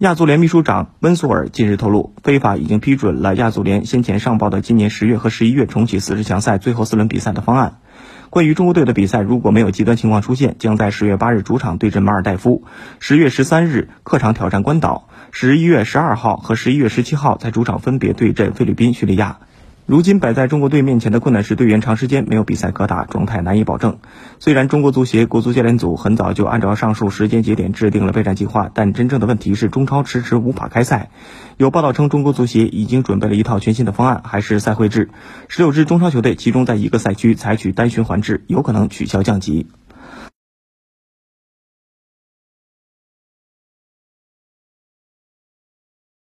亚足联秘书长温索尔近日透露，非法已经批准了亚足联先前上报的今年十月和十一月重启四十强赛最后四轮比赛的方案。关于中国队的比赛，如果没有极端情况出现，将在十月八日主场对阵马尔代夫，十月十三日客场挑战关岛，十一月十二号和十一月十七号在主场分别对阵菲律宾、叙利亚。如今摆在中国队面前的困难是队员长时间没有比赛可打，状态难以保证。虽然中国足协国足教练组很早就按照上述时间节点制定了备战计划，但真正的问题是中超迟迟无法开赛。有报道称，中国足协已经准备了一套全新的方案，还是赛会制，十六支中超球队集中在一个赛区，采取单循环制，有可能取消降级。